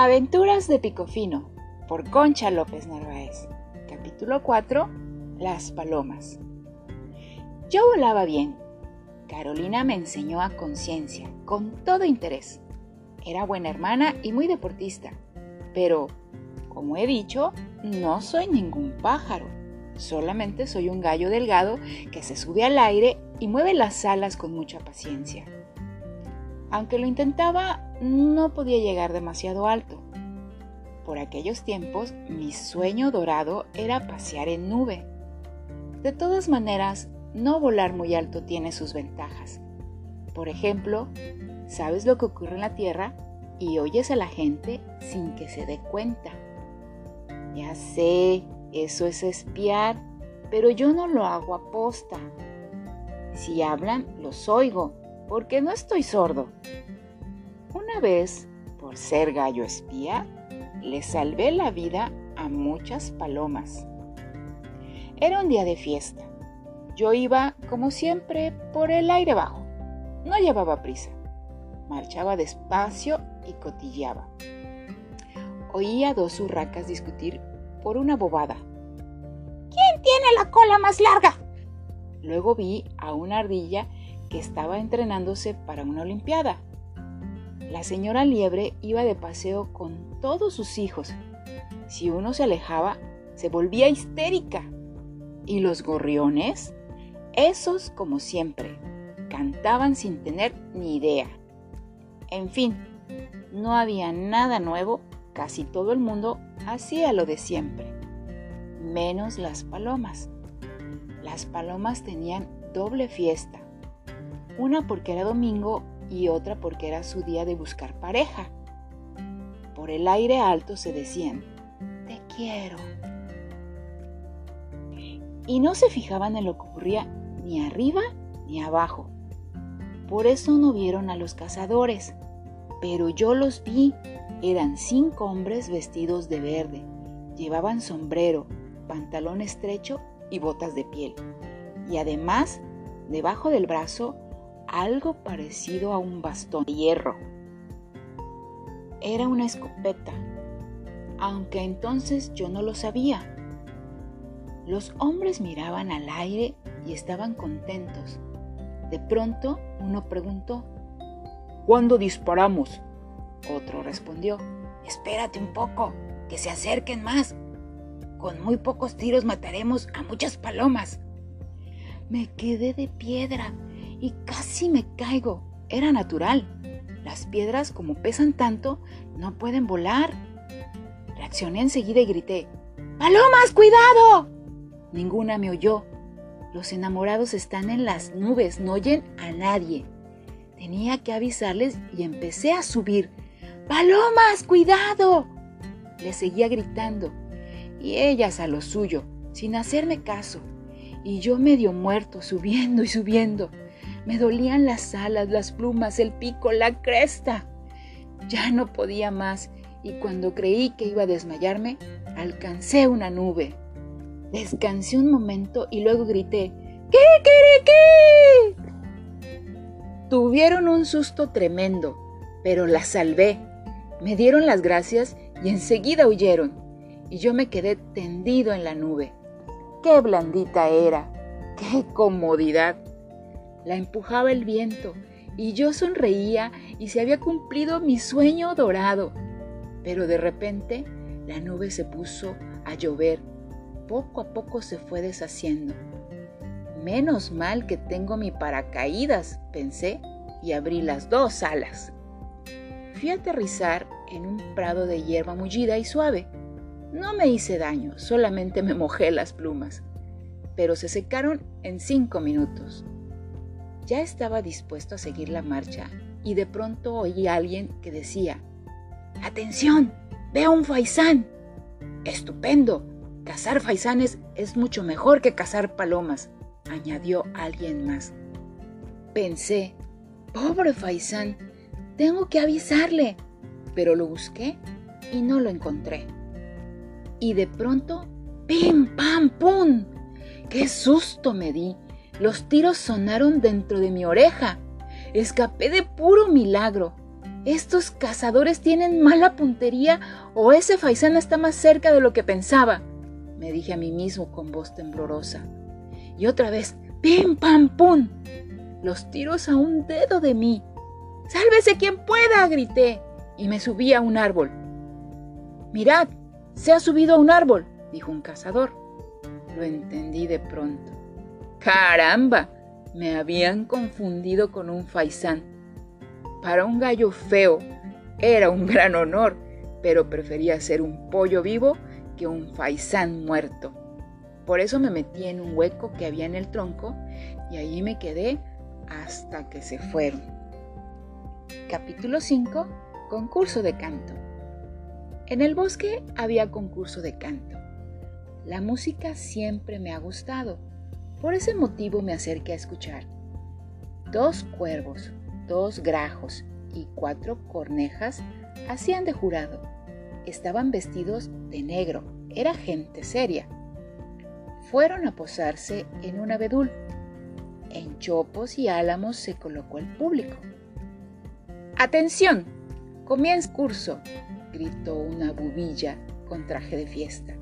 Aventuras de Picofino por Concha López Narváez. Capítulo 4. Las palomas. Yo volaba bien. Carolina me enseñó a conciencia, con todo interés. Era buena hermana y muy deportista. Pero, como he dicho, no soy ningún pájaro. Solamente soy un gallo delgado que se sube al aire y mueve las alas con mucha paciencia. Aunque lo intentaba, no podía llegar demasiado alto. Por aquellos tiempos, mi sueño dorado era pasear en nube. De todas maneras, no volar muy alto tiene sus ventajas. Por ejemplo, sabes lo que ocurre en la Tierra y oyes a la gente sin que se dé cuenta. Ya sé, eso es espiar, pero yo no lo hago a posta. Si hablan, los oigo, porque no estoy sordo. Una vez, por ser gallo espía, le salvé la vida a muchas palomas. Era un día de fiesta. Yo iba, como siempre, por el aire bajo. No llevaba prisa. Marchaba despacio y cotilleaba. Oía dos urracas discutir por una bobada. ¿Quién tiene la cola más larga? Luego vi a una ardilla que estaba entrenándose para una olimpiada. La señora Liebre iba de paseo con todos sus hijos. Si uno se alejaba, se volvía histérica. ¿Y los gorriones? Esos, como siempre, cantaban sin tener ni idea. En fin, no había nada nuevo, casi todo el mundo hacía lo de siempre, menos las palomas. Las palomas tenían doble fiesta, una porque era domingo y otra porque era su día de buscar pareja. Por el aire alto se decían, te quiero. Y no se fijaban en lo que ocurría ni arriba ni abajo. Por eso no vieron a los cazadores. Pero yo los vi. Eran cinco hombres vestidos de verde. Llevaban sombrero, pantalón estrecho y botas de piel. Y además, debajo del brazo, algo parecido a un bastón de hierro. Era una escopeta, aunque entonces yo no lo sabía. Los hombres miraban al aire y estaban contentos. De pronto uno preguntó, ¿Cuándo disparamos? Otro respondió, Espérate un poco, que se acerquen más. Con muy pocos tiros mataremos a muchas palomas. Me quedé de piedra y casi me caigo. Era natural. Las piedras, como pesan tanto, no pueden volar. Reaccioné enseguida y grité, ¡Palomas, cuidado! Ninguna me oyó. Los enamorados están en las nubes, no oyen a nadie. Tenía que avisarles y empecé a subir. ¡Palomas, cuidado! Le seguía gritando. Y ellas a lo suyo, sin hacerme caso. Y yo medio muerto, subiendo y subiendo. Me dolían las alas, las plumas, el pico, la cresta. Ya no podía más y cuando creí que iba a desmayarme, alcancé una nube. Descansé un momento y luego grité, ¡Kikiriki! Tuvieron un susto tremendo, pero la salvé. Me dieron las gracias y enseguida huyeron, y yo me quedé tendido en la nube. ¡Qué blandita era! ¡Qué comodidad! La empujaba el viento y yo sonreía y se había cumplido mi sueño dorado. Pero de repente la nube se puso a llover. Poco a poco se fue deshaciendo. Menos mal que tengo mi paracaídas, pensé, y abrí las dos alas. Fui a aterrizar en un prado de hierba mullida y suave. No me hice daño, solamente me mojé las plumas, pero se secaron en cinco minutos. Ya estaba dispuesto a seguir la marcha y de pronto oí a alguien que decía, ¡Atención! ¡Veo un faisán! ¡Estupendo! Cazar faisanes es mucho mejor que cazar palomas, añadió alguien más. Pensé, pobre faisán, tengo que avisarle, pero lo busqué y no lo encontré. Y de pronto, ¡pim, pam, pum! ¡Qué susto me di! Los tiros sonaron dentro de mi oreja. Escapé de puro milagro. estos cazadores tienen mala puntería o ese faisán está más cerca de lo que pensaba, me dije a mí mismo con voz temblorosa. Y otra vez, ¡pim, pam, pum! Los tiros a un dedo de mí. ¡Sálvese quien pueda! grité y me subí a un árbol. Mirad, se ha subido a un árbol, dijo un cazador. Lo entendí de pronto. ¡Caramba! Me habían confundido con un faisán. Para un gallo feo era un gran honor, pero prefería ser un pollo vivo que un faisán muerto. Por eso me metí en un hueco que había en el tronco y allí me quedé hasta que se fueron. Capítulo 5. Concurso de canto. En el bosque había concurso de canto. La música siempre me ha gustado. Por ese motivo me acerqué a escuchar. Dos cuervos, dos grajos y cuatro cornejas hacían de jurado. Estaban vestidos de negro. Era gente seria. Fueron a posarse en un abedul. En chopos y álamos se colocó el público. ¡Atención! Comienza curso, gritó una bubilla con traje de fiesta.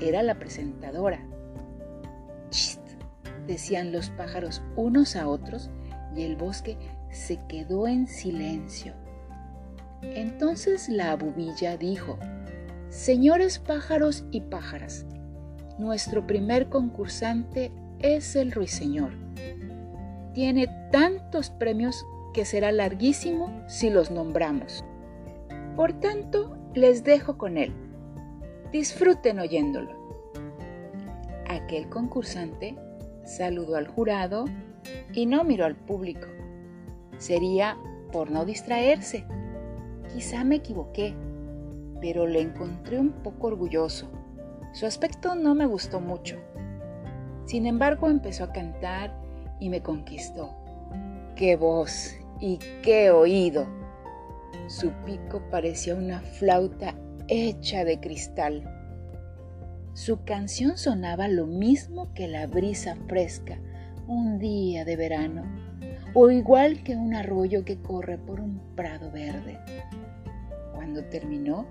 Era la presentadora. Decían los pájaros unos a otros y el bosque se quedó en silencio. Entonces la bubilla dijo, Señores pájaros y pájaras, nuestro primer concursante es el ruiseñor. Tiene tantos premios que será larguísimo si los nombramos. Por tanto, les dejo con él. Disfruten oyéndolo. Aquel concursante saludó al jurado y no miró al público. Sería por no distraerse. Quizá me equivoqué, pero le encontré un poco orgulloso. Su aspecto no me gustó mucho. Sin embargo, empezó a cantar y me conquistó. ¡Qué voz! y qué oído. Su pico parecía una flauta hecha de cristal. Su canción sonaba lo mismo que la brisa fresca un día de verano, o igual que un arroyo que corre por un prado verde. Cuando terminó,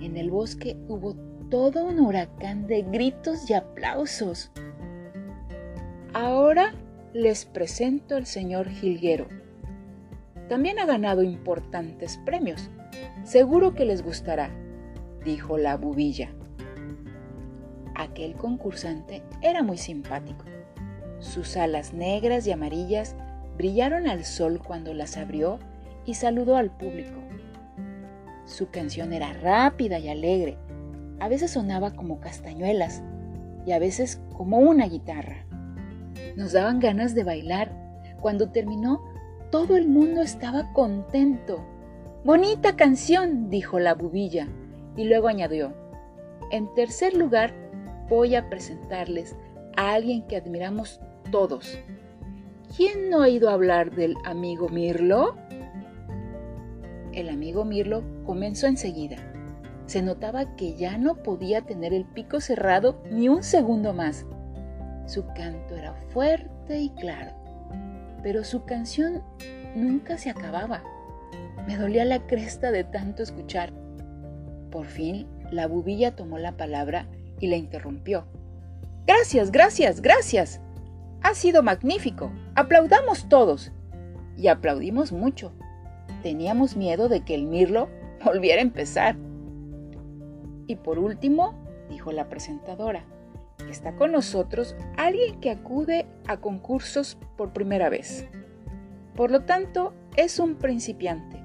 en el bosque hubo todo un huracán de gritos y aplausos. Ahora les presento al señor Gilguero también ha ganado importantes premios. Seguro que les gustará, dijo la bubilla. Aquel concursante era muy simpático. Sus alas negras y amarillas brillaron al sol cuando las abrió y saludó al público. Su canción era rápida y alegre. A veces sonaba como castañuelas y a veces como una guitarra. Nos daban ganas de bailar. Cuando terminó, todo el mundo estaba contento. Bonita canción, dijo la bubilla, y luego añadió, en tercer lugar, voy a presentarles a alguien que admiramos todos. ¿Quién no ha oído hablar del amigo Mirlo? El amigo Mirlo comenzó enseguida. Se notaba que ya no podía tener el pico cerrado ni un segundo más. Su canto era fuerte y claro pero su canción nunca se acababa. Me dolía la cresta de tanto escuchar. Por fin, la bubilla tomó la palabra y la interrumpió. Gracias, gracias, gracias. Ha sido magnífico. Aplaudamos todos. Y aplaudimos mucho. Teníamos miedo de que el mirlo volviera a empezar. Y por último, dijo la presentadora, está con nosotros alguien que acude a concursos por primera vez. Por lo tanto, es un principiante,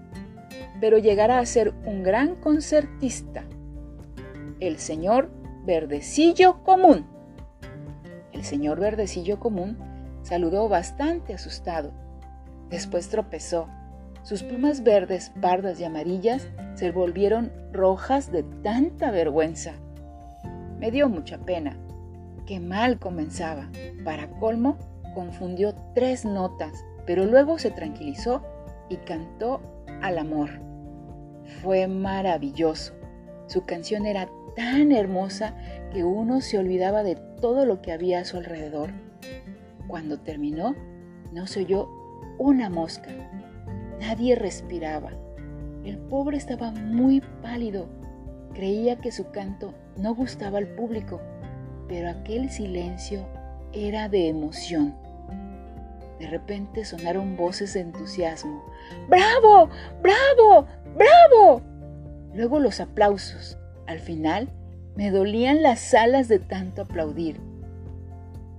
pero llegará a ser un gran concertista. El señor Verdecillo Común. El señor Verdecillo Común saludó bastante asustado. Después tropezó. Sus plumas verdes, pardas y amarillas se volvieron rojas de tanta vergüenza. Me dio mucha pena Qué mal comenzaba. Para colmo, confundió tres notas, pero luego se tranquilizó y cantó al amor. Fue maravilloso. Su canción era tan hermosa que uno se olvidaba de todo lo que había a su alrededor. Cuando terminó, no se oyó una mosca. Nadie respiraba. El pobre estaba muy pálido. Creía que su canto no gustaba al público, pero aquel silencio era de emoción. De repente sonaron voces de entusiasmo. ¡Bravo! ¡Bravo! ¡Bravo! Luego los aplausos. Al final me dolían las alas de tanto aplaudir.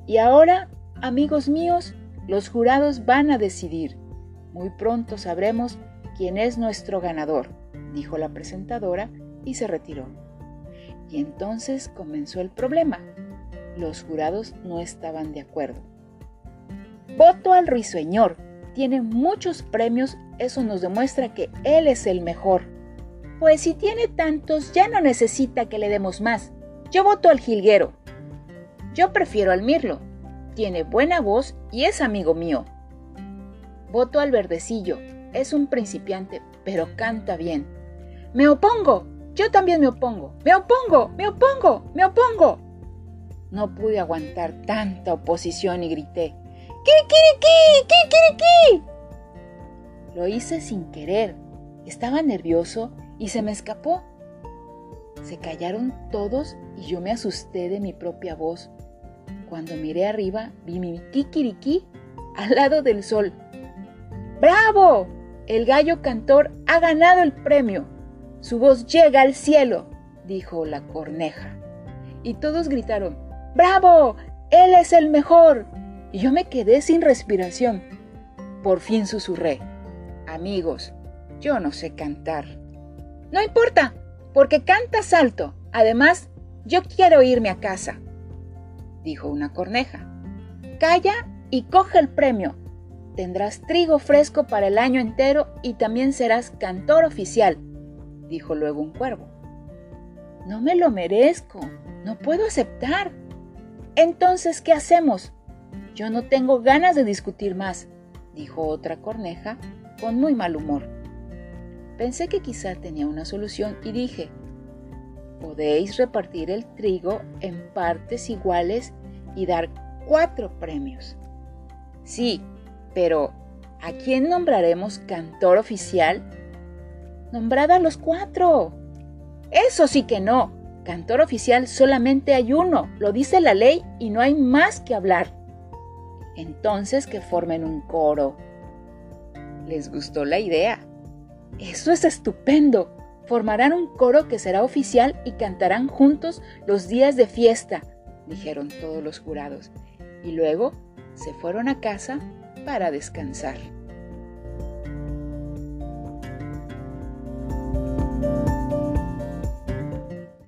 Y ahora, amigos míos, los jurados van a decidir. Muy pronto sabremos quién es nuestro ganador, dijo la presentadora y se retiró. Y entonces comenzó el problema. Los jurados no estaban de acuerdo. Voto al risueñor. Tiene muchos premios, eso nos demuestra que él es el mejor. Pues si tiene tantos, ya no necesita que le demos más. Yo voto al jilguero. Yo prefiero al mirlo. Tiene buena voz y es amigo mío. Voto al verdecillo. Es un principiante, pero canta bien. Me opongo. Yo también me opongo. Me opongo. Me opongo. Me opongo. No pude aguantar tanta oposición y grité. ¡Kikiriki! ¡Kikiriki! Lo hice sin querer. Estaba nervioso y se me escapó. Se callaron todos y yo me asusté de mi propia voz. Cuando miré arriba vi mi kikiriki al lado del sol. ¡Bravo! El gallo cantor ha ganado el premio. Su voz llega al cielo, dijo la corneja. Y todos gritaron, ¡Bravo! Él es el mejor. Y yo me quedé sin respiración. Por fin susurré, Amigos, yo no sé cantar. No importa, porque cantas alto. Además, yo quiero irme a casa, dijo una corneja. Calla y coge el premio. Tendrás trigo fresco para el año entero y también serás cantor oficial, dijo luego un cuervo. No me lo merezco, no puedo aceptar. Entonces, ¿qué hacemos? Yo no tengo ganas de discutir más, dijo otra corneja con muy mal humor. Pensé que quizá tenía una solución y dije, podéis repartir el trigo en partes iguales y dar cuatro premios. Sí, pero ¿a quién nombraremos cantor oficial? Nombrad a los cuatro. Eso sí que no. Cantor oficial solamente hay uno, lo dice la ley y no hay más que hablar. Entonces que formen un coro. Les gustó la idea eso es estupendo. Formarán un coro que será oficial y cantarán juntos los días de fiesta, dijeron todos los jurados, y luego se fueron a casa para descansar.